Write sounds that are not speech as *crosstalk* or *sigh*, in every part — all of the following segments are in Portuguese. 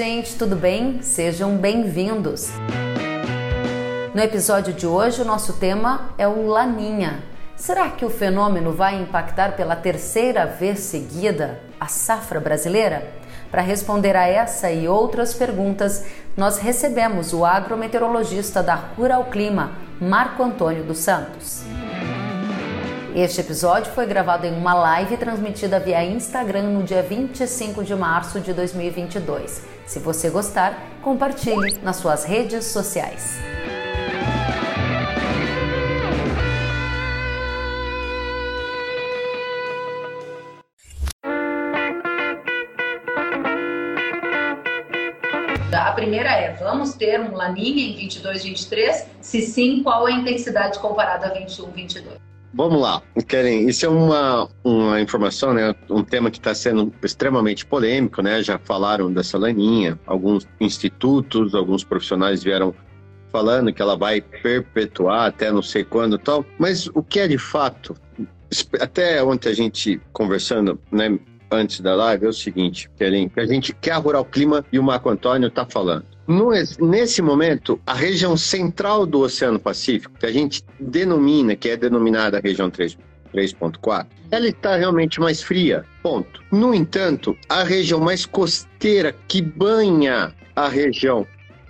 gente, tudo bem? Sejam bem-vindos. No episódio de hoje, o nosso tema é o Laninha. Será que o fenômeno vai impactar pela terceira vez seguida a safra brasileira? Para responder a essa e outras perguntas, nós recebemos o agrometeorologista da Rural Clima, Marco Antônio dos Santos. Este episódio foi gravado em uma live transmitida via Instagram no dia 25 de março de 2022. Se você gostar, compartilhe nas suas redes sociais. A primeira é: vamos ter um laninha em 22, 23? Se sim, qual a intensidade comparada a 21, 22? Vamos lá, Keren, isso é uma, uma informação, né? Um tema que está sendo extremamente polêmico, né? Já falaram dessa laninha, alguns institutos, alguns profissionais vieram falando que ela vai perpetuar até não sei quando tal. Mas o que é de fato, até ontem a gente conversando, né? Antes da live, é o seguinte, Keren, que a gente quer a Rural Clima e o Marco Antônio está falando. No, nesse momento, a região central do Oceano Pacífico, que a gente denomina, que é denominada região 3.4, ela está realmente mais fria. Ponto. No entanto, a região mais costeira que banha a região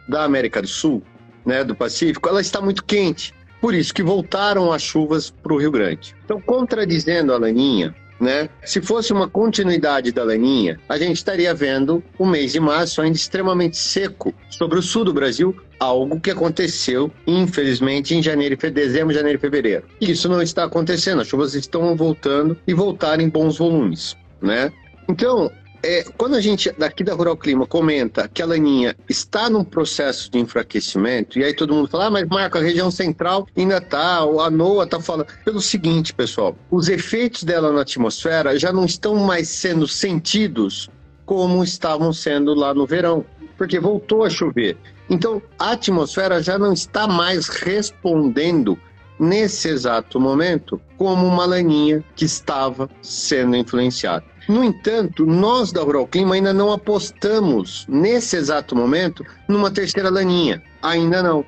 da América do Sul, né, do Pacífico, ela está muito quente. Por isso que voltaram as chuvas para o Rio Grande. Então, contradizendo a Laninha, né? Se fosse uma continuidade da laninha, a gente estaria vendo o mês de março ainda extremamente seco sobre o sul do Brasil, algo que aconteceu, infelizmente, em janeiro, dezembro, janeiro e fevereiro. Isso não está acontecendo, as chuvas estão voltando e voltaram em bons volumes, né? Então, é, quando a gente daqui da Rural Clima comenta que a laninha está num processo de enfraquecimento, e aí todo mundo fala, ah, mas Marco, a região central ainda está, a NOAA está falando. Pelo seguinte, pessoal, os efeitos dela na atmosfera já não estão mais sendo sentidos como estavam sendo lá no verão, porque voltou a chover. Então, a atmosfera já não está mais respondendo nesse exato momento como uma laninha que estava sendo influenciada. No entanto, nós da Rural Clima ainda não apostamos, nesse exato momento, numa terceira laninha. Ainda não.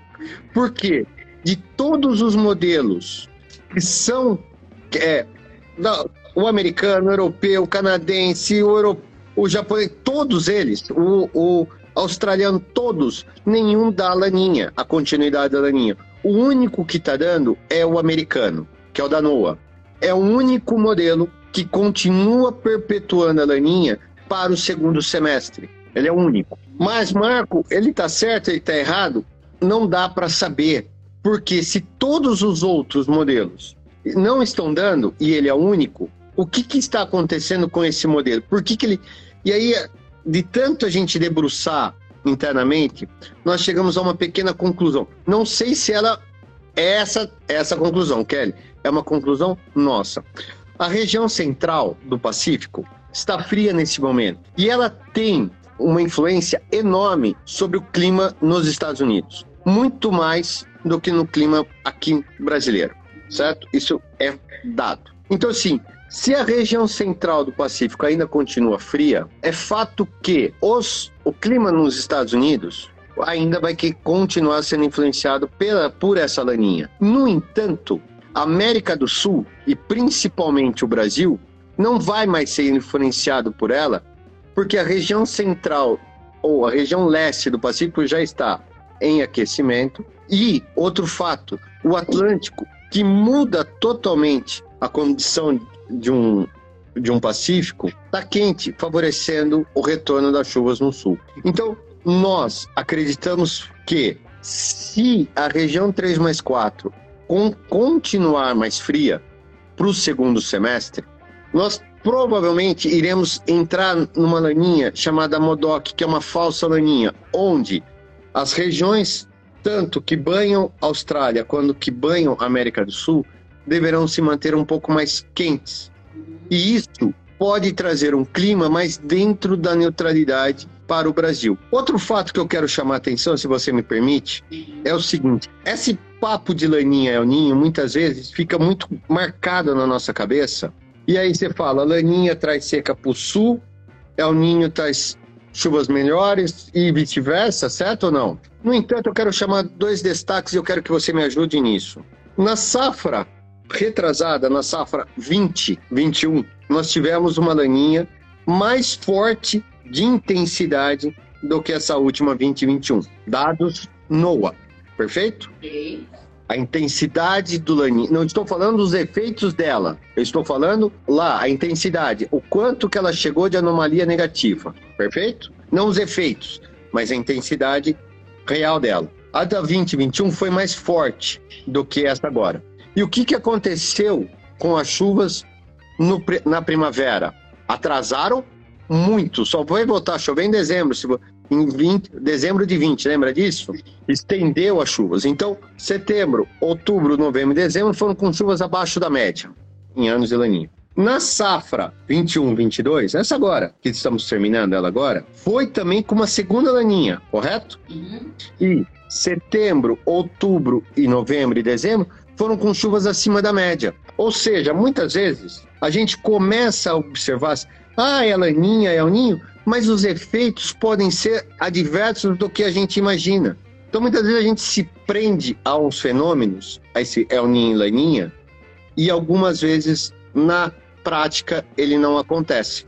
Por quê? De todos os modelos que são é, o americano, o europeu, o canadense, o, europeu, o japonês, todos eles, o, o australiano, todos, nenhum dá laninha, a continuidade da laninha. O único que está dando é o americano, que é o da NOAA. É o único modelo que continua perpetuando a laninha para o segundo semestre. Ele é único. Mas, Marco, ele está certo, ele está errado? Não dá para saber. Porque se todos os outros modelos não estão dando e ele é único, o que, que está acontecendo com esse modelo? Por que, que ele. E aí, de tanto a gente debruçar internamente, nós chegamos a uma pequena conclusão. Não sei se ela é essa, essa conclusão, Kelly. É uma conclusão nossa. A região central do Pacífico está fria nesse momento e ela tem uma influência enorme sobre o clima nos Estados Unidos, muito mais do que no clima aqui brasileiro, certo? Isso é dado. Então, assim, se a região central do Pacífico ainda continua fria, é fato que os, o clima nos Estados Unidos ainda vai que continuar sendo influenciado pela, por essa laninha. No entanto, América do Sul e principalmente o Brasil não vai mais ser influenciado por ela, porque a região central ou a região leste do Pacífico já está em aquecimento. E outro fato, o Atlântico, que muda totalmente a condição de um, de um Pacífico, está quente, favorecendo o retorno das chuvas no sul. Então, nós acreditamos que se a região 3 mais 4 com, continuar mais fria para o segundo semestre, nós provavelmente iremos entrar numa laninha chamada Modoc, que é uma falsa laninha, onde as regiões, tanto que banham Austrália quanto que banham América do Sul, deverão se manter um pouco mais quentes. E isso pode trazer um clima mais dentro da neutralidade para o Brasil. Outro fato que eu quero chamar a atenção, se você me permite, é o seguinte: esse papo de Laninha El Ninho muitas vezes fica muito marcado na nossa cabeça. E aí você fala, Laninha traz seca para o sul, El Ninho traz chuvas melhores e vice-versa, certo ou não? No entanto, eu quero chamar dois destaques e eu quero que você me ajude nisso. Na safra retrasada, na safra 20, 21, nós tivemos uma laninha mais forte de intensidade do que essa última 2021. Dados NOAA, perfeito? Ok. A intensidade do laninha. Não estou falando dos efeitos dela. Eu estou falando lá, a intensidade. O quanto que ela chegou de anomalia negativa. Perfeito? Não os efeitos, mas a intensidade real dela. A da 2021 foi mais forte do que essa agora. E o que, que aconteceu com as chuvas no, na primavera? Atrasaram muito. Só vai voltar a chover em dezembro. Se, em 20, dezembro de 20, lembra disso? Estendeu as chuvas. Então, setembro, outubro, novembro e dezembro foram com chuvas abaixo da média, em anos de laninha. Na safra 21, 22, essa agora, que estamos terminando ela agora, foi também com uma segunda laninha, correto? Uhum. E setembro, outubro e novembro e dezembro foram com chuvas acima da média. Ou seja, muitas vezes a gente começa a observar, ah, é laninha, é o ninho, mas os efeitos podem ser adversos do que a gente imagina. Então, muitas vezes a gente se prende a uns fenômenos, a esse El Ninho e Laninha, e algumas vezes na prática ele não acontece,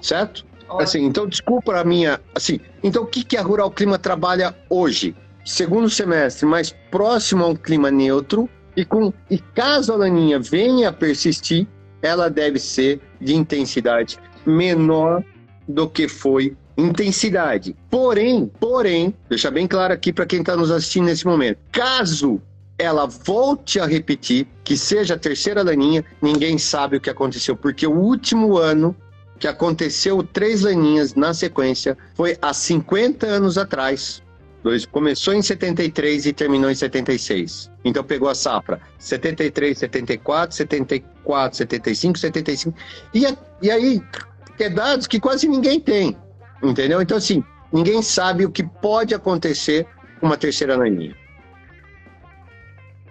certo? Assim, então desculpa a minha, assim, então o que que a Rural Clima trabalha hoje? Segundo semestre mais próximo a um clima neutro e com e caso a laninha venha a persistir, ela deve ser de intensidade menor do que foi intensidade. Porém, porém, deixa bem claro aqui para quem está nos assistindo nesse momento, caso ela volte a repetir, que seja a terceira laninha, ninguém sabe o que aconteceu, porque o último ano que aconteceu três laninhas na sequência foi há 50 anos atrás. Dois, começou em 73 e terminou em 76. Então pegou a safra 73, 74, 74, 75, 75. E, e aí, é dados que quase ninguém tem. Entendeu? Então, assim, ninguém sabe o que pode acontecer com uma terceira laninha.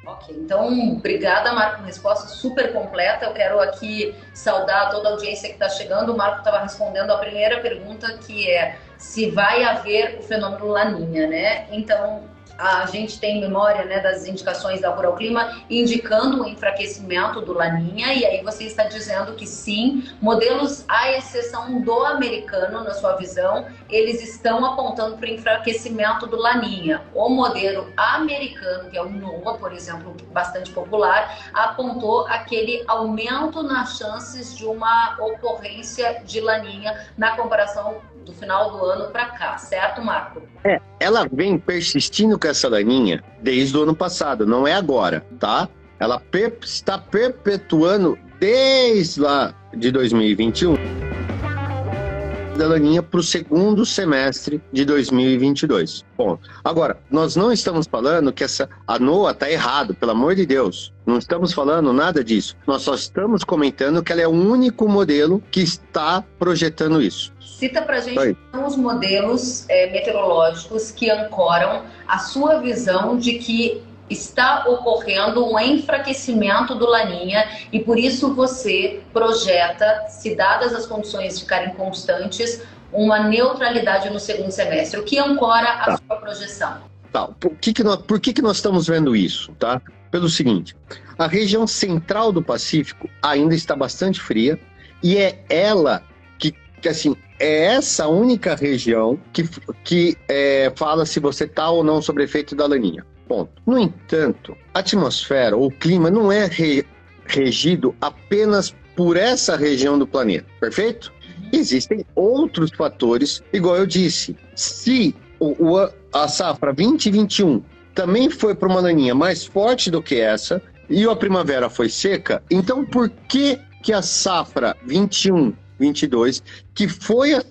Ok, então, obrigada, Marco, resposta super completa. Eu quero aqui saudar toda a audiência que está chegando. O Marco estava respondendo a primeira pergunta, que é se vai haver o fenômeno Laninha, né? Então, a gente tem memória né, das indicações da Rural Clima indicando o enfraquecimento do Laninha, e aí você está dizendo que sim, modelos, à exceção do americano, na sua visão, eles estão apontando para o enfraquecimento do Laninha. O modelo americano, que é o NOAA, por exemplo, bastante popular, apontou aquele aumento nas chances de uma ocorrência de Laninha na comparação do final do ano para cá, certo, Marco? É, ela vem persistindo com essa laninha desde o ano passado, não é agora, tá? Ela per está perpetuando desde lá de 2021 da laninha para o segundo semestre de 2022. Bom, agora, nós não estamos falando que essa a NOAA está errado, pelo amor de Deus. Não estamos falando nada disso. Nós só estamos comentando que ela é o único modelo que está projetando isso. Cita para gente Oi. os modelos é, meteorológicos que ancoram a sua visão de que está ocorrendo um enfraquecimento do Laninha e por isso você projeta, se dadas as condições ficarem constantes, uma neutralidade no segundo semestre. O que ancora a tá. sua projeção? Tá. Por, que, que, nós, por que, que nós estamos vendo isso? Tá? Pelo seguinte, a região central do Pacífico ainda está bastante fria e é ela que, que assim, é essa única região que, que é, fala se você está ou não sobre efeito da laninha. Ponto. No entanto, a atmosfera ou o clima não é re, regido apenas por essa região do planeta, perfeito? Existem outros fatores, igual eu disse. Se o, o a safra 2021 também foi para uma laninha mais forte do que essa, e a primavera foi seca, então por que, que a safra 21, 22, que foi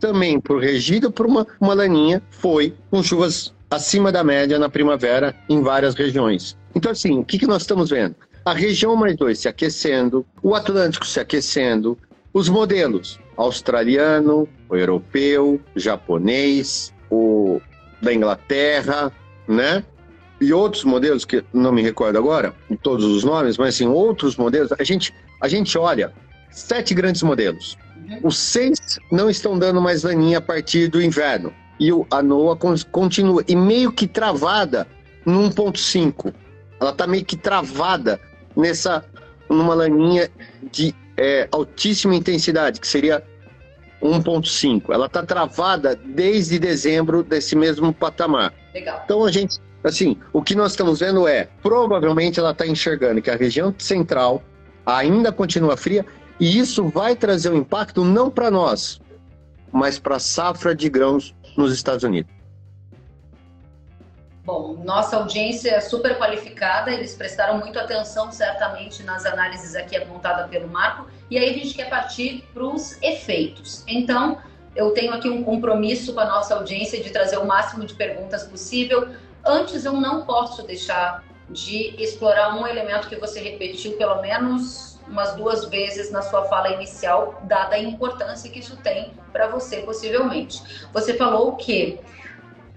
também por regido por uma, uma laninha, foi com chuvas acima da média na primavera em várias regiões. Então, assim, o que, que nós estamos vendo? A região mais dois se aquecendo, o Atlântico se aquecendo, os modelos australiano, o europeu, japonês, o da Inglaterra, né? E outros modelos que não me recordo agora, todos os nomes, mas assim, outros modelos, a gente, a gente olha sete grandes modelos. Os seis não estão dando mais laninha a partir do inverno. E a NOAA continua, e meio que travada no 1.5. Ela está meio que travada nessa, numa laninha de é, altíssima intensidade, que seria 1.5. Ela está travada desde dezembro desse mesmo patamar. Legal. Então a gente, assim, o que nós estamos vendo é, provavelmente ela está enxergando que a região central ainda continua fria e isso vai trazer um impacto não para nós, mas para a safra de grãos nos Estados Unidos. Bom, nossa audiência é super qualificada, eles prestaram muita atenção, certamente, nas análises aqui apontadas pelo Marco, e aí a gente quer partir para os efeitos. Então, eu tenho aqui um compromisso com a nossa audiência de trazer o máximo de perguntas possível. Antes, eu não posso deixar de explorar um elemento que você repetiu pelo menos umas duas vezes na sua fala inicial, dada a importância que isso tem para você, possivelmente. Você falou que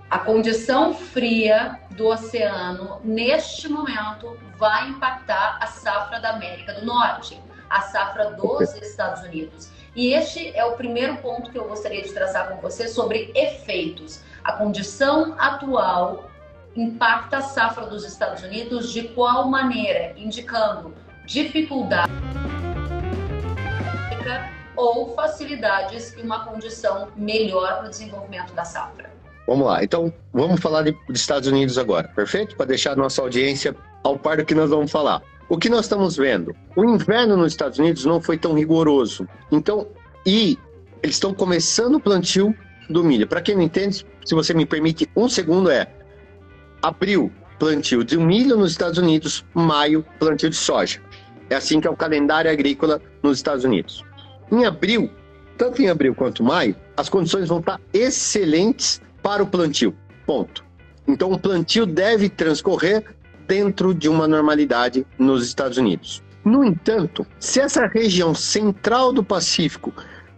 a condição fria do oceano, neste momento, vai impactar a safra da América do Norte, a safra dos Estados Unidos. E este é o primeiro ponto que eu gostaria de traçar com você sobre efeitos. A condição atual impacta a safra dos Estados Unidos de qual maneira? Indicando dificuldade ou facilidades e uma condição melhor para o desenvolvimento da safra. Vamos lá. Então, vamos falar de, dos Estados Unidos agora, perfeito? Para deixar a nossa audiência ao par do que nós vamos falar. O que nós estamos vendo? O inverno nos Estados Unidos não foi tão rigoroso. Então, e eles estão começando o plantio do milho. Para quem não entende, se você me permite um segundo, é abril, plantio de milho nos Estados Unidos, maio, plantio de soja. É assim que é o calendário agrícola nos Estados Unidos. Em abril, tanto em abril quanto maio, as condições vão estar excelentes para o plantio. Ponto. Então, o plantio deve transcorrer dentro de uma normalidade nos Estados Unidos. No entanto, se essa região central do Pacífico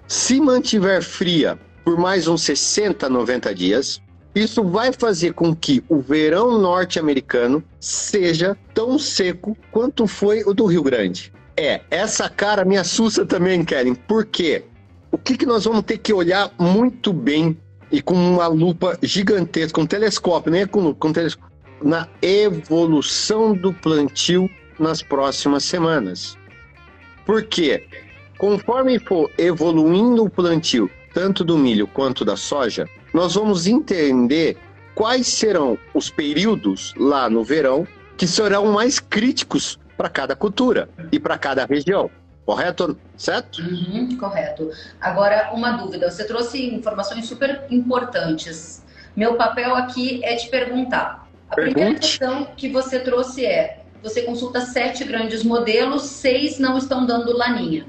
se mantiver fria por mais uns 60, 90 dias, isso vai fazer com que o verão norte-americano seja tão seco quanto foi o do Rio Grande. É, essa cara me assusta também, Kellen. Por quê? O que, que nós vamos ter que olhar muito bem e com uma lupa gigantesca, um telescópio, nem é com com telescópio, na evolução do plantio nas próximas semanas. Por quê? Conforme for evoluindo o plantio, tanto do milho quanto da soja, nós vamos entender quais serão os períodos lá no verão que serão mais críticos para cada cultura e para cada região. Correto? Certo? Uhum, correto. Agora, uma dúvida. Você trouxe informações super importantes. Meu papel aqui é te perguntar. A Pergunte. primeira questão que você trouxe é: você consulta sete grandes modelos, seis não estão dando laninha.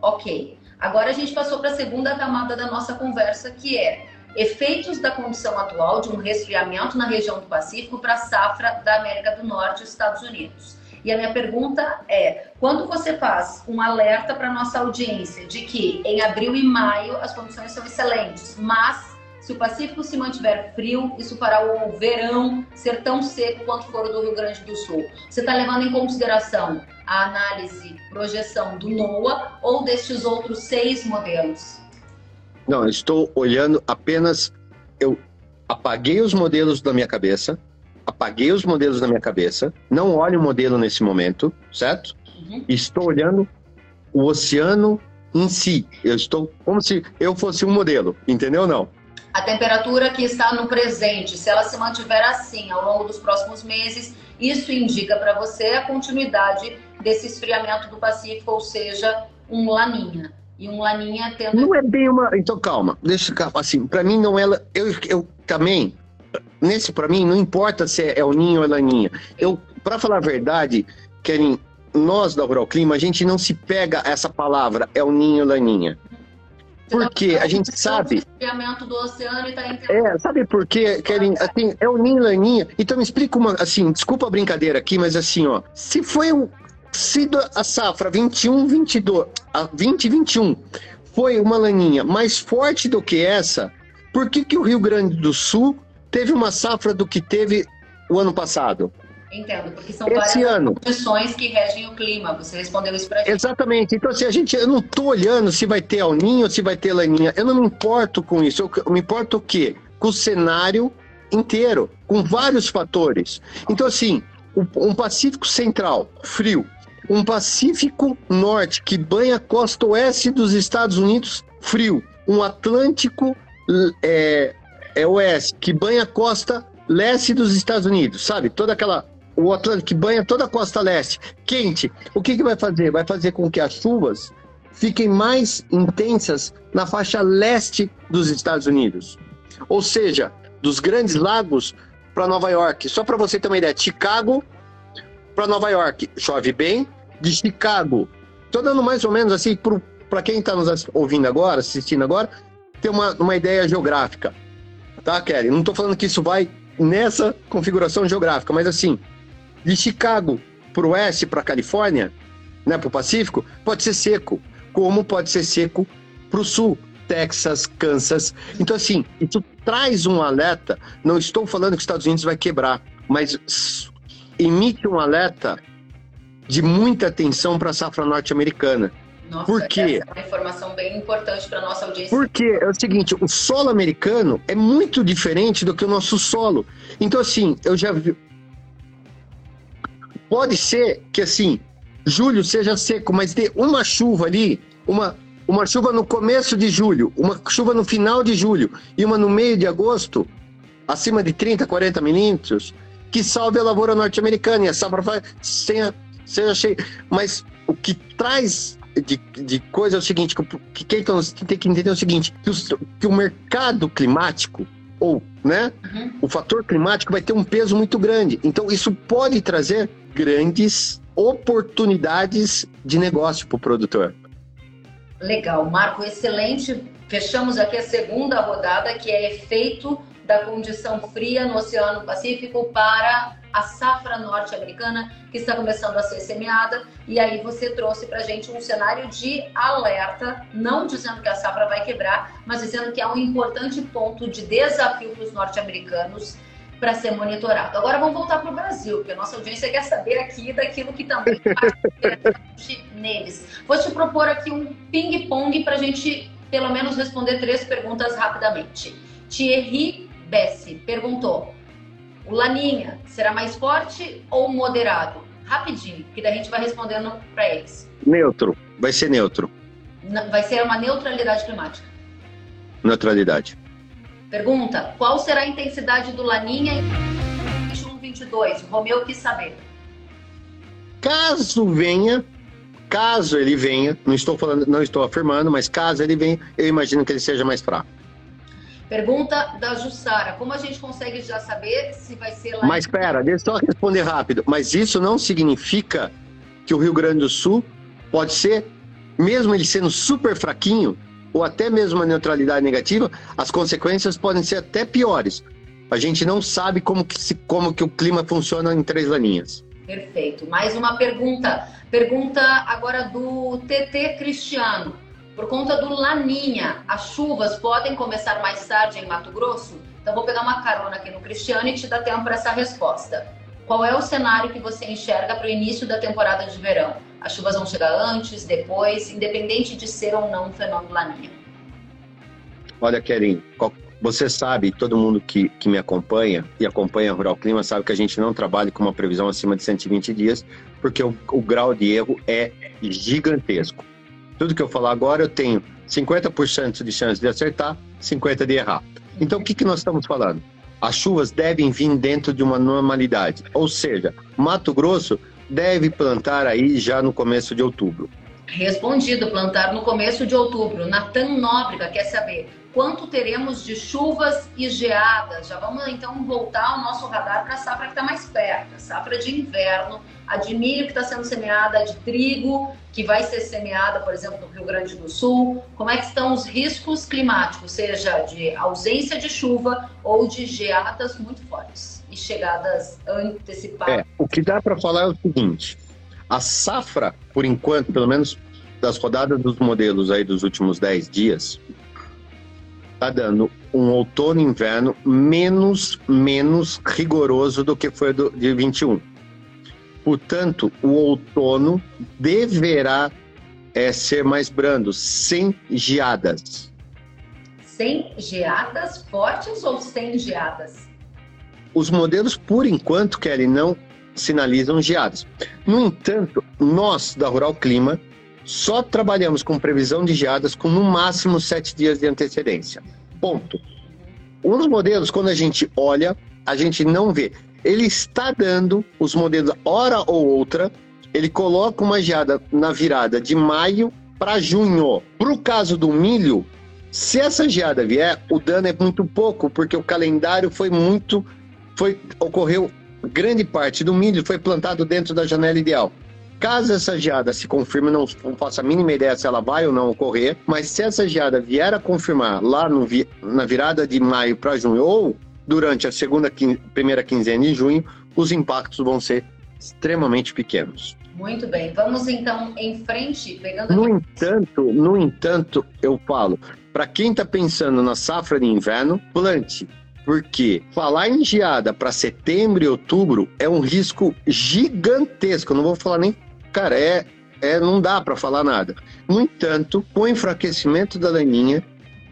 Ok. Agora a gente passou para a segunda camada da nossa conversa, que é efeitos da condição atual de um resfriamento na região do Pacífico para a safra da América do Norte e Estados Unidos. E a minha pergunta é: quando você faz um alerta para nossa audiência de que em abril e maio as condições são excelentes, mas se o Pacífico se mantiver frio, isso fará o verão ser tão seco quanto for o do Rio Grande do Sul. Você está levando em consideração a análise, projeção do NOAA ou destes outros seis modelos? Não, estou olhando apenas. Eu apaguei os modelos da minha cabeça apaguei os modelos na minha cabeça, não olho o modelo nesse momento, certo? Uhum. Estou olhando o oceano em si. Eu estou como se eu fosse um modelo, entendeu ou não? A temperatura que está no presente, se ela se mantiver assim ao longo dos próximos meses, isso indica para você a continuidade desse esfriamento do Pacífico, ou seja, um laninha. E um laninha tendo. Não é bem uma. Então calma, deixa assim. Para mim não é. Eu, eu também nesse para mim não importa se é o ninho ou é laninha. Eu, para falar a verdade, Karen, nós da Rural Clima, a gente não se pega essa palavra é o ninho ou laninha. Porque a gente sabe. Do oceano e tá é, sabe por quê, Karen? Assim, é o ninho laninha. Então me explica uma, assim, desculpa a brincadeira aqui, mas assim, ó, se foi um, se a safra 21, 22, a 20, 21 foi uma laninha mais forte do que essa, por que que o Rio Grande do Sul teve uma safra do que teve o ano passado. Entendo, porque são Esse várias condições que regem o clima. Você respondeu isso para gente. Exatamente. Então, assim, a gente, eu não estou olhando se vai ter alninho ou se vai ter laninha. Eu não me importo com isso. Eu, eu me importo o quê? Com o cenário inteiro, com vários fatores. Então, assim, um Pacífico Central, frio. Um Pacífico Norte, que banha a costa oeste dos Estados Unidos, frio. Um Atlântico é, é oeste, que banha a costa leste dos Estados Unidos, sabe? Toda aquela o Atlântico que banha toda a costa leste, quente, o que, que vai fazer? Vai fazer com que as chuvas fiquem mais intensas na faixa leste dos Estados Unidos. Ou seja, dos grandes lagos para Nova York. Só para você ter uma ideia, Chicago para Nova York chove bem, de Chicago. Estou dando mais ou menos assim para quem está nos ouvindo agora, assistindo agora, ter uma, uma ideia geográfica. Tá, Kelly? Não estou falando que isso vai nessa configuração geográfica, mas assim, de Chicago para o oeste, para a Califórnia, né, para o Pacífico, pode ser seco, como pode ser seco para o sul, Texas, Kansas. Então, assim, isso traz um alerta. Não estou falando que os Estados Unidos vai quebrar, mas emite um alerta de muita atenção para a safra norte-americana. Nossa, Por quê? Essa é uma informação bem importante para nossa audiência. Porque é o seguinte, o solo americano é muito diferente do que o nosso solo. Então, assim, eu já vi, Pode ser que assim, julho seja seco, mas dê uma chuva ali, uma, uma chuva no começo de julho, uma chuva no final de julho e uma no meio de agosto, acima de 30, 40 milímetros, que salve a lavoura norte-americana e a safra seja, seja cheia. Mas o que traz de, de coisa é o seguinte, que, que quem tem que entender é o seguinte, que, os, que o mercado climático ou né, uhum. o fator climático vai ter um peso muito grande. Então isso pode trazer grandes oportunidades de negócio para o produtor. Legal, Marco, excelente. Fechamos aqui a segunda rodada, que é efeito da condição fria no Oceano Pacífico para a safra norte-americana, que está começando a ser semeada. E aí você trouxe para a gente um cenário de alerta, não dizendo que a safra vai quebrar, mas dizendo que é um importante ponto de desafio para os norte-americanos para ser monitorado. Agora vamos voltar para o Brasil, porque a nossa audiência quer saber aqui daquilo que também *laughs* neles. Vou te propor aqui um ping-pong para a gente, pelo menos, responder três perguntas rapidamente. Thierry Bessi perguntou: o Laninha será mais forte ou moderado? Rapidinho, que daí a gente vai respondendo para eles. Neutro, vai ser neutro. Vai ser uma neutralidade climática. Neutralidade. Pergunta: qual será a intensidade do Laninha em 21-22? O Romeu quis saber. Caso venha, caso ele venha, não estou falando, não estou afirmando, mas caso ele venha, eu imagino que ele seja mais fraco. Pergunta da Jussara: como a gente consegue já saber se vai ser lá? Mas espera, deixa eu só responder rápido. Mas isso não significa que o Rio Grande do Sul pode ser, mesmo ele sendo super fraquinho, ou até mesmo a neutralidade negativa, as consequências podem ser até piores. A gente não sabe como que, se, como que o clima funciona em três laninhas. Perfeito. Mais uma pergunta. Pergunta agora do TT Cristiano. Por conta do Laninha, as chuvas podem começar mais tarde em Mato Grosso? Então vou pegar uma carona aqui no Cristiano e te dar tempo para essa resposta. Qual é o cenário que você enxerga para o início da temporada de verão? As chuvas vão chegar antes, depois, independente de ser ou não um fenômeno laninha. Olha, Kerim, você sabe, todo mundo que, que me acompanha e acompanha Rural Clima sabe que a gente não trabalha com uma previsão acima de 120 dias, porque o, o grau de erro é gigantesco. Tudo que eu falar agora, eu tenho 50% de chance de acertar, 50% de errar. Então, o que, que nós estamos falando? As chuvas devem vir dentro de uma normalidade, ou seja, Mato Grosso deve plantar aí já no começo de outubro? Respondido, plantar no começo de outubro. Natan Nóbrega quer saber quanto teremos de chuvas e geadas. Já vamos então voltar o nosso radar para a safra que está mais perto, safra de inverno, a de milho que está sendo semeada, a de trigo que vai ser semeada, por exemplo, no Rio Grande do Sul. Como é que estão os riscos climáticos, seja de ausência de chuva ou de geadas muito fortes? e chegadas antecipadas. É, o que dá para falar é o seguinte: a safra, por enquanto, pelo menos das rodadas dos modelos aí dos últimos 10 dias, está dando um outono e inverno menos, menos rigoroso do que foi do, de 21. Portanto, o outono deverá é, ser mais brando, sem geadas. Sem geadas fortes ou sem geadas? Os modelos, por enquanto, Kelly, não sinalizam geadas. No entanto, nós da Rural Clima só trabalhamos com previsão de geadas com no máximo sete dias de antecedência. Ponto. Uns modelos, quando a gente olha, a gente não vê. Ele está dando os modelos, hora ou outra, ele coloca uma geada na virada de maio para junho. Para o caso do milho, se essa geada vier, o dano é muito pouco, porque o calendário foi muito. Foi, ocorreu grande parte do milho foi plantado dentro da janela ideal. Caso essa geada se confirme, não, não faço a mínima ideia se ela vai ou não ocorrer, mas se essa geada vier a confirmar lá no, na virada de maio para junho ou durante a segunda primeira quinzena de junho, os impactos vão ser extremamente pequenos. Muito bem, vamos então em frente, pegando. No entanto, no entanto, eu falo, para quem está pensando na safra de inverno, plante, porque falar em geada para setembro e outubro é um risco gigantesco. Eu não vou falar nem cara, é, é não dá para falar nada. No entanto, com o enfraquecimento da laninha,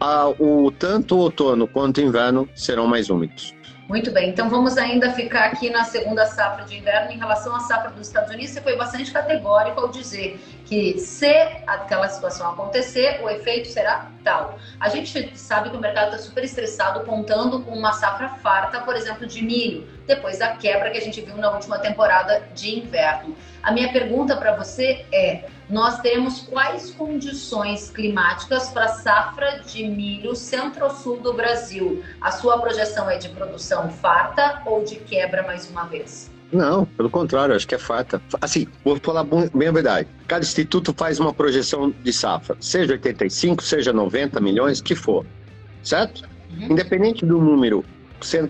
a, o, tanto o outono quanto o inverno serão mais úmidos. Muito bem, então vamos ainda ficar aqui na segunda safra de inverno. Em relação à safra dos Estados Unidos, você foi bastante categórico ao dizer que se aquela situação acontecer, o efeito será tal. A gente sabe que o mercado está super estressado contando com uma safra farta, por exemplo, de milho, depois da quebra que a gente viu na última temporada de inverno. A minha pergunta para você é: nós temos quais condições climáticas para a safra de milho centro-sul do Brasil? A sua projeção é de produção farta ou de quebra mais uma vez? Não, pelo contrário, acho que é farta. Assim, vou falar bem a verdade. Cada instituto faz uma projeção de safra, seja 85, seja 90 milhões, que for, certo? Uhum. Independente do número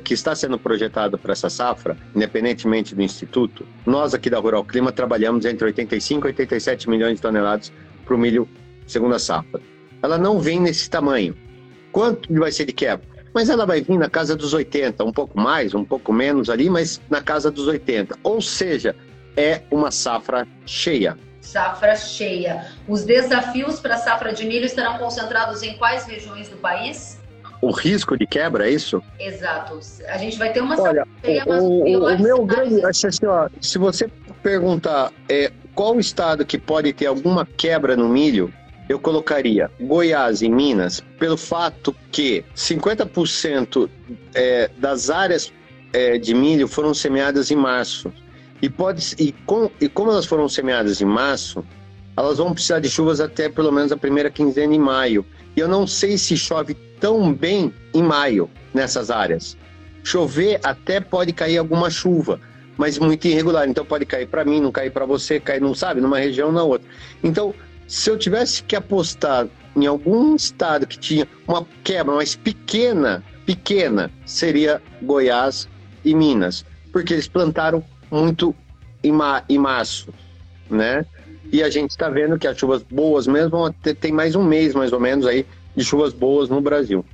que está sendo projetado para essa safra, independentemente do instituto, nós aqui da Rural Clima trabalhamos entre 85 e 87 milhões de toneladas para o milho segunda safra. Ela não vem nesse tamanho. Quanto vai ser de quebra? Mas ela vai vir na casa dos 80, um pouco mais, um pouco menos ali, mas na casa dos 80. Ou seja, é uma safra cheia. Safra cheia. Os desafios para a safra de milho estarão concentrados em quais regiões do país? O risco de quebra, é isso? Exato. A gente vai ter uma Olha, cheia, o, o, o meu grande. Assim, ó, se você perguntar é, qual estado que pode ter alguma quebra no milho, eu colocaria Goiás e Minas pelo fato que 50% é, das áreas é, de milho foram semeadas em março. E, pode, e, com, e como elas foram semeadas em março, elas vão precisar de chuvas até pelo menos a primeira quinzena em maio. E eu não sei se chove tão bem em maio nessas áreas. Chover até pode cair alguma chuva, mas muito irregular. Então pode cair para mim, não cair para você, cair, não sabe, numa região na outra. Então se eu tivesse que apostar em algum estado que tinha uma quebra mais pequena, pequena, seria Goiás e Minas, porque eles plantaram muito em, ma em março, né? E a gente está vendo que as chuvas boas mesmo tem mais um mês mais ou menos aí de chuvas boas no Brasil.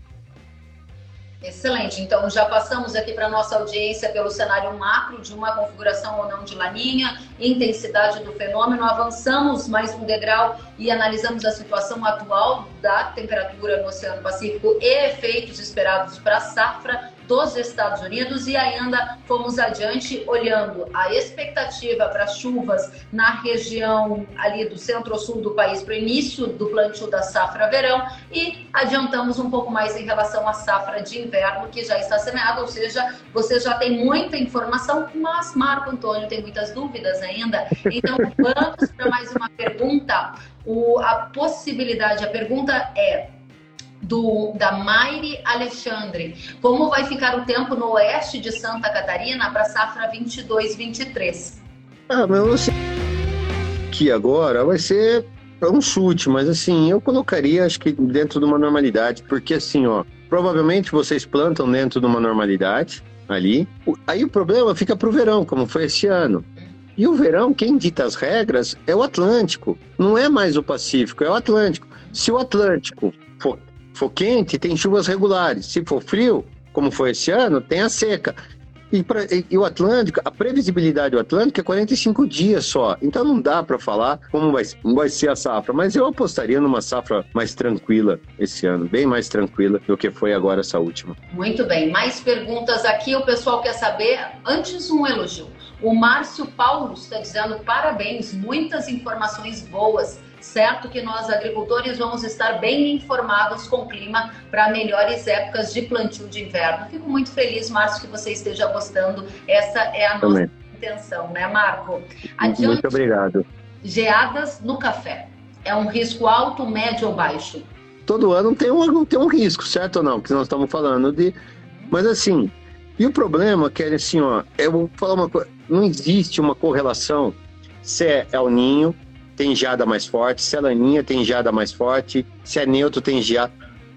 Excelente. Então, já passamos aqui para nossa audiência pelo cenário macro de uma configuração ou não de laninha, intensidade do fenômeno. Avançamos mais um degrau e analisamos a situação atual da temperatura no Oceano Pacífico e efeitos esperados para a safra dos Estados Unidos e ainda fomos adiante olhando a expectativa para chuvas na região ali do centro-sul do país para o início do plantio da safra verão e adiantamos um pouco mais em relação à safra de inverno que já está semeada, ou seja, você já tem muita informação, mas Marco Antônio tem muitas dúvidas ainda. Então vamos para mais uma pergunta. O, a possibilidade, a pergunta é do, da Maire Alexandre. Como vai ficar o tempo no oeste de Santa Catarina para safra 22-23? Ah, mas que agora vai ser um chute, mas assim, eu colocaria acho que dentro de uma normalidade, porque assim, ó, provavelmente vocês plantam dentro de uma normalidade ali. Aí o problema fica para o verão, como foi esse ano. E o verão, quem dita as regras é o Atlântico, não é mais o Pacífico, é o Atlântico. Se o Atlântico for for quente, tem chuvas regulares. Se for frio, como foi esse ano, tem a seca. E, pra, e, e, o Atlântico, a previsibilidade do Atlântico é 45 dias só. Então não dá para falar como vai, vai ser a safra. Mas eu apostaria numa safra mais tranquila esse ano, bem mais tranquila do que foi agora essa última. Muito bem. Mais perguntas aqui. O pessoal quer saber. Antes, um elogio. O Márcio Paulo está dizendo parabéns, muitas informações boas certo que nós agricultores vamos estar bem informados com o clima para melhores épocas de plantio de inverno. Fico muito feliz, Márcio, que você esteja gostando. Essa é a nossa Também. intenção, né, Marco? Adiante, muito obrigado. Geadas no café. É um risco alto, médio ou baixo? Todo ano tem um, tem um risco, certo ou não? Que nós estamos falando de. Mas assim, e o problema, que é assim, ó, eu vou falar uma coisa, não existe uma correlação se é El Ninho tem geada mais forte, se é laninha, tem geada mais forte, se é neutro, tem geada.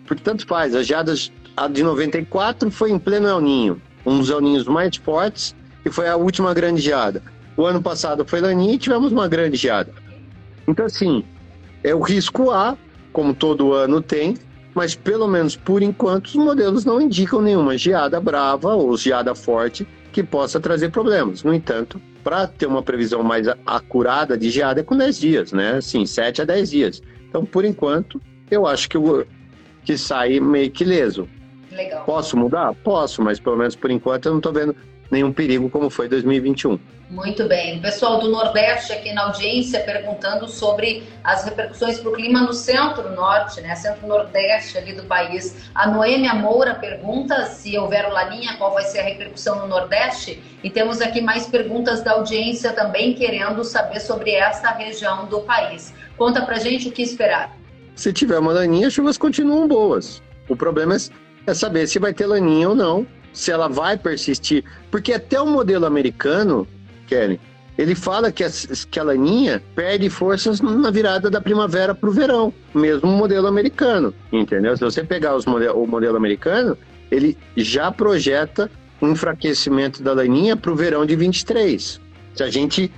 Porque tanto faz, as geadas a de 94 foi em pleno El Ninho, um dos El Ninhos mais fortes, e foi a última grande geada. O ano passado foi laninha e tivemos uma grande geada. Então, assim, é o risco A, como todo ano tem, mas pelo menos por enquanto os modelos não indicam nenhuma geada brava ou geada forte que possa trazer problemas. No entanto, para ter uma previsão mais acurada de geada é com 10 dias, né? Assim, 7 a 10 dias. Então, por enquanto, eu acho que, eu, que sai meio que leso. Legal. Posso mudar? Posso, mas pelo menos por enquanto eu não estou vendo nenhum perigo como foi 2021. Muito bem. O pessoal do Nordeste aqui na audiência perguntando sobre as repercussões para o clima no centro-norte, né? Centro-nordeste ali do país. A Noêmia Moura pergunta se houver o Laninha, qual vai ser a repercussão no Nordeste. E temos aqui mais perguntas da audiência também querendo saber sobre essa região do país. Conta pra gente o que esperar. Se tiver uma laninha, as chuvas continuam boas. O problema é saber se vai ter laninha ou não se ela vai persistir. Porque até o modelo americano, Kelly, ele fala que a, que a laninha perde forças na virada da primavera para o verão, mesmo o modelo americano, entendeu? Se você pegar os model, o modelo americano, ele já projeta um enfraquecimento da laninha para o verão de 23. Se a gente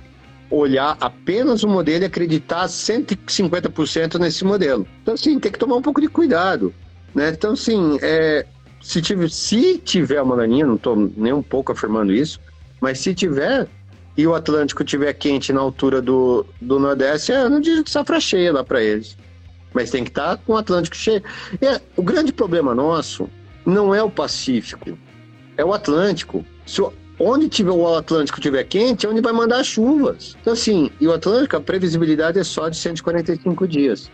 olhar apenas o modelo e acreditar 150% nesse modelo. Então, assim, tem que tomar um pouco de cuidado. Né? Então, assim, é, se tiver, se tiver uma laninha, não estou nem um pouco afirmando isso, mas se tiver e o Atlântico tiver quente na altura do, do Nordeste, é ano de safra cheia lá para eles. Mas tem que estar tá com o Atlântico cheio. É, o grande problema nosso não é o Pacífico, é o Atlântico. Se o, onde tiver o Atlântico tiver quente, é onde vai mandar chuvas. Então, assim, e o Atlântico, a previsibilidade é só de 145 dias.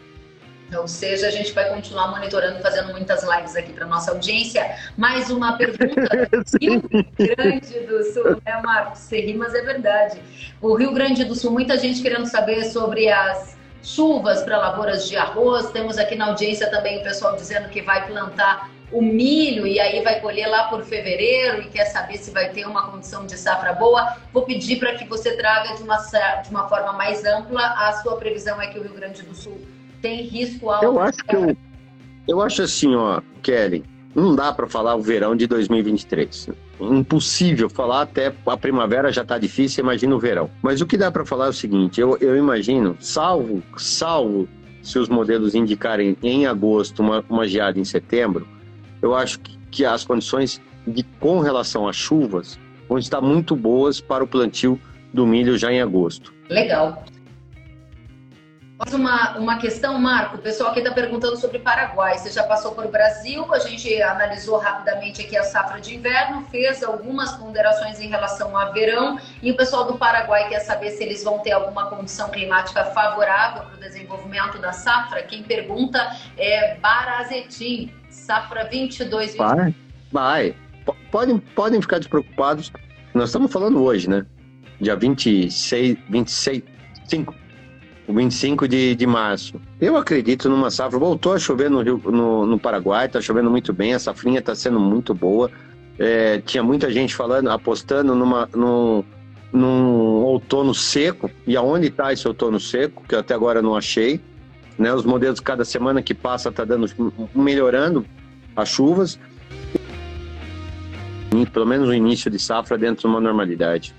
Ou seja, a gente vai continuar monitorando, fazendo muitas lives aqui para nossa audiência. Mais uma pergunta *laughs* Rio Grande do Sul, né, Marcos? Você ri, mas é verdade. O Rio Grande do Sul, muita gente querendo saber sobre as chuvas para lavouras de arroz. Temos aqui na audiência também o pessoal dizendo que vai plantar o milho e aí vai colher lá por fevereiro e quer saber se vai ter uma condição de safra boa. Vou pedir para que você traga de uma, de uma forma mais ampla. A sua previsão é que o Rio Grande do Sul tem risco alto. Eu acho que eu, eu acho assim, ó, Kelly, não dá para falar o verão de 2023. Impossível falar até a primavera já está difícil, imagina o verão. Mas o que dá para falar é o seguinte, eu, eu imagino, salvo, salvo se os modelos indicarem em agosto uma, uma geada em setembro, eu acho que, que as condições de, com relação às chuvas vão estar muito boas para o plantio do milho já em agosto. Legal. Mais uma, uma questão, Marco. O pessoal aqui está perguntando sobre Paraguai. Você já passou por Brasil, a gente analisou rapidamente aqui a safra de inverno, fez algumas ponderações em relação a verão, e o pessoal do Paraguai quer saber se eles vão ter alguma condição climática favorável para o desenvolvimento da safra. Quem pergunta é Barazetim, safra 22, 23. Vai, vai. Podem, podem ficar despreocupados. Nós estamos falando hoje, né? Dia 26, 26, 5 o 25 de, de março. Eu acredito numa safra. Voltou a chover no, Rio, no, no Paraguai, está chovendo muito bem, a safrinha está sendo muito boa. É, tinha muita gente falando, apostando numa, num, num outono seco. E aonde está esse outono seco, que eu até agora não achei. Né? Os modelos, cada semana que passa, está dando melhorando as chuvas. Pelo menos o início de safra dentro de uma normalidade.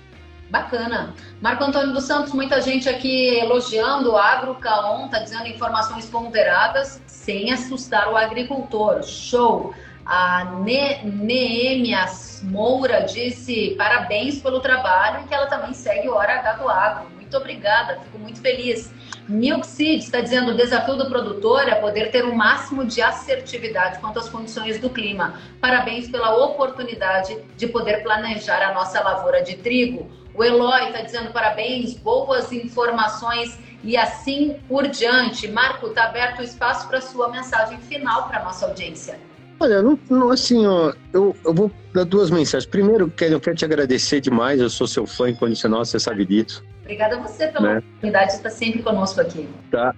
Bacana. Marco Antônio dos Santos, muita gente aqui elogiando o Agro Caon, tá dizendo informações ponderadas sem assustar o agricultor. Show! A ne Neemias Moura disse parabéns pelo trabalho e que ela também segue o Hora H do Agro. Muito obrigada, fico muito feliz. Milk Seed está dizendo o desafio do produtor é poder ter o um máximo de assertividade quanto às condições do clima. Parabéns pela oportunidade de poder planejar a nossa lavoura de trigo. O Eloy está dizendo parabéns, boas informações e assim por diante. Marco, está aberto o espaço para sua mensagem final para a nossa audiência. Olha, não, não, assim, ó, eu, eu vou dar duas mensagens. Primeiro, Kelly, eu quero te agradecer demais, eu sou seu fã incondicional, você sabe disso. Obrigada a você pela né? oportunidade de estar sempre conosco aqui. Tá.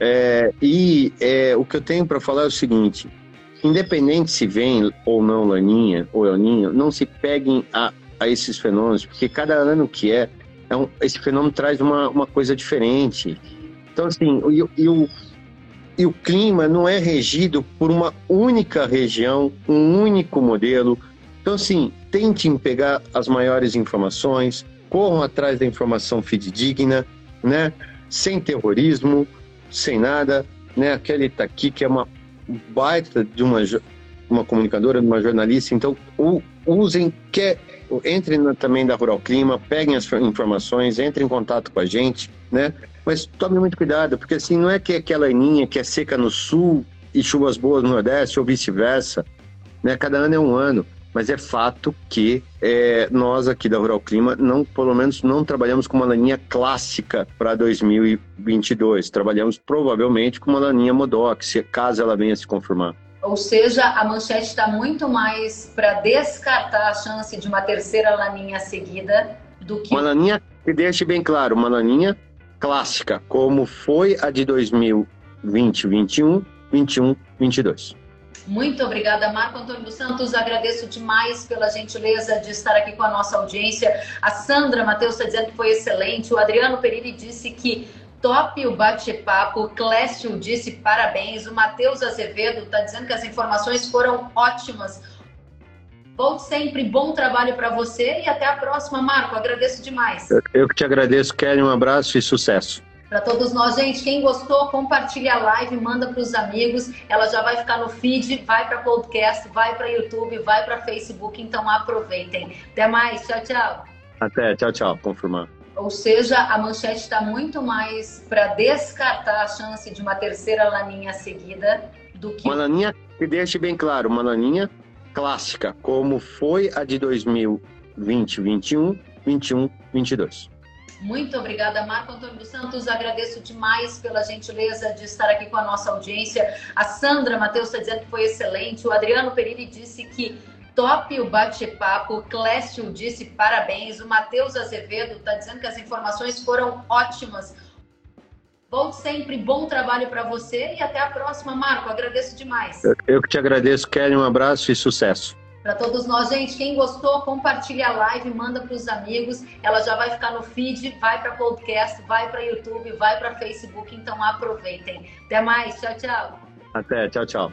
É, e é, o que eu tenho para falar é o seguinte: independente se vem ou não Laninha ou El Ninho, não se peguem a, a esses fenômenos, porque cada ano que é, é um, esse fenômeno traz uma, uma coisa diferente. Então, assim, e, e, o, e o clima não é regido por uma única região, um único modelo. Então, assim, tentem pegar as maiores informações, corram atrás da informação fidedigna, né? Sem terrorismo, sem nada, né? A Kelly tá aqui, que é uma baita de uma, uma comunicadora, de uma jornalista, então usem, que, entrem também da Rural Clima, peguem as informações, entrem em contato com a gente, né? Mas tome muito cuidado, porque assim, não é que aquela aninha que é seca no sul e chuvas boas no nordeste ou vice-versa, né? Cada ano é um ano mas é fato que é, nós aqui da Rural Clima, não, pelo menos não trabalhamos com uma laninha clássica para 2022. Trabalhamos provavelmente com uma laninha Modox, caso ela venha se confirmar. Ou seja, a manchete está muito mais para descartar a chance de uma terceira laninha seguida do que. Uma laninha, que deixe bem claro, uma laninha clássica, como foi a de 2020, 21, 21, 22. Muito obrigada, Marco Antônio dos Santos. Agradeço demais pela gentileza de estar aqui com a nossa audiência. A Sandra Matheus está dizendo que foi excelente. O Adriano Perini disse que top o bate-papo. O Clécio disse parabéns. O Matheus Azevedo está dizendo que as informações foram ótimas. Volte sempre, bom trabalho para você e até a próxima, Marco. Agradeço demais. Eu que te agradeço, Kelly. Um abraço e sucesso para todos nós. Gente, quem gostou, compartilha a live, manda para os amigos. Ela já vai ficar no feed, vai para podcast, vai para YouTube, vai para Facebook. Então aproveitem. Até mais. Tchau, tchau. Até. Tchau, tchau. Confirmar. Ou seja, a manchete está muito mais para descartar a chance de uma terceira laninha seguida do que. Uma laninha, que deixe bem claro, uma laninha clássica, como foi a de 2020, 21, 21, 22. Muito obrigada, Marco Antônio dos Santos. Agradeço demais pela gentileza de estar aqui com a nossa audiência. A Sandra Matheus está dizendo que foi excelente. O Adriano Perini disse que top o bate-papo. O Clécio disse parabéns. O Matheus Azevedo está dizendo que as informações foram ótimas. Volte sempre, bom trabalho para você e até a próxima, Marco. Agradeço demais. Eu, eu que te agradeço, Kelly. Um abraço e sucesso para todos nós. Gente, quem gostou, compartilha a live, manda para os amigos. Ela já vai ficar no feed, vai para podcast, vai para YouTube, vai para Facebook. Então aproveitem. Até mais. Tchau, tchau. Até. Tchau, tchau.